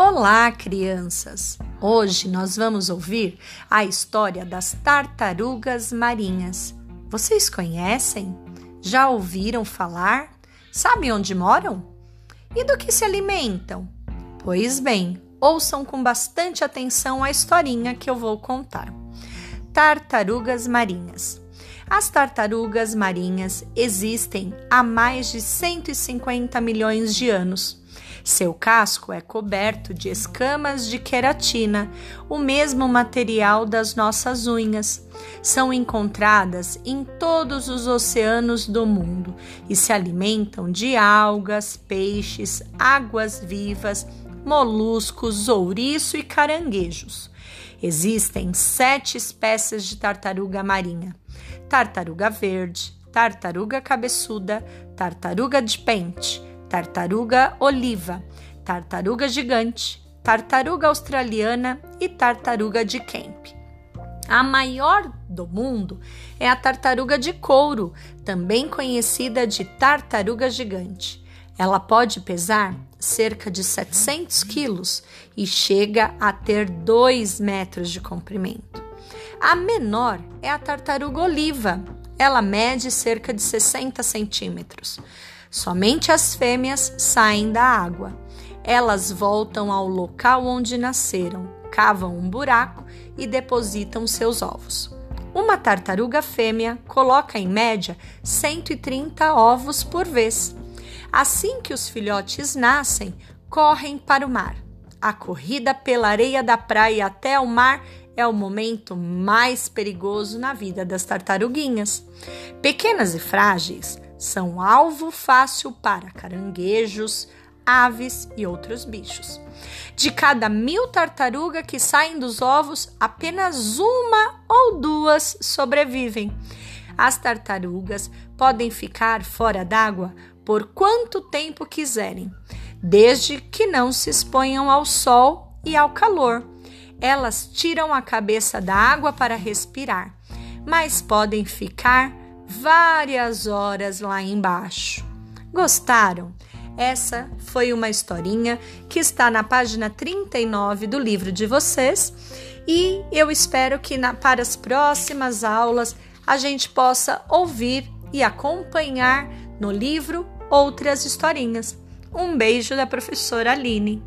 Olá, crianças! Hoje nós vamos ouvir a história das tartarugas marinhas. Vocês conhecem? Já ouviram falar? Sabem onde moram? E do que se alimentam? Pois bem, ouçam com bastante atenção a historinha que eu vou contar. Tartarugas marinhas. As tartarugas marinhas existem há mais de 150 milhões de anos. Seu casco é coberto de escamas de queratina, o mesmo material das nossas unhas. São encontradas em todos os oceanos do mundo e se alimentam de algas, peixes, águas vivas, moluscos, ouriço e caranguejos. Existem sete espécies de tartaruga marinha: tartaruga verde, tartaruga cabeçuda, tartaruga de pente, tartaruga oliva, tartaruga gigante, tartaruga australiana e tartaruga de Kemp. A maior do mundo é a tartaruga de couro, também conhecida de tartaruga gigante. Ela pode pesar cerca de 700 quilos e chega a ter 2 metros de comprimento. A menor é a tartaruga oliva. Ela mede cerca de 60 centímetros. Somente as fêmeas saem da água. Elas voltam ao local onde nasceram, cavam um buraco e depositam seus ovos. Uma tartaruga fêmea coloca em média 130 ovos por vez. Assim que os filhotes nascem, correm para o mar. A corrida pela areia da praia até o mar é o momento mais perigoso na vida das tartaruguinhas. Pequenas e frágeis, são alvo fácil para caranguejos, aves e outros bichos. De cada mil tartarugas que saem dos ovos, apenas uma ou duas sobrevivem. As tartarugas podem ficar fora d'água por quanto tempo quiserem, desde que não se exponham ao sol e ao calor. Elas tiram a cabeça da água para respirar, mas podem ficar várias horas lá embaixo. Gostaram? Essa foi uma historinha que está na página 39 do livro de vocês e eu espero que na, para as próximas aulas a gente possa ouvir e acompanhar no livro outras historinhas. Um beijo da professora Aline.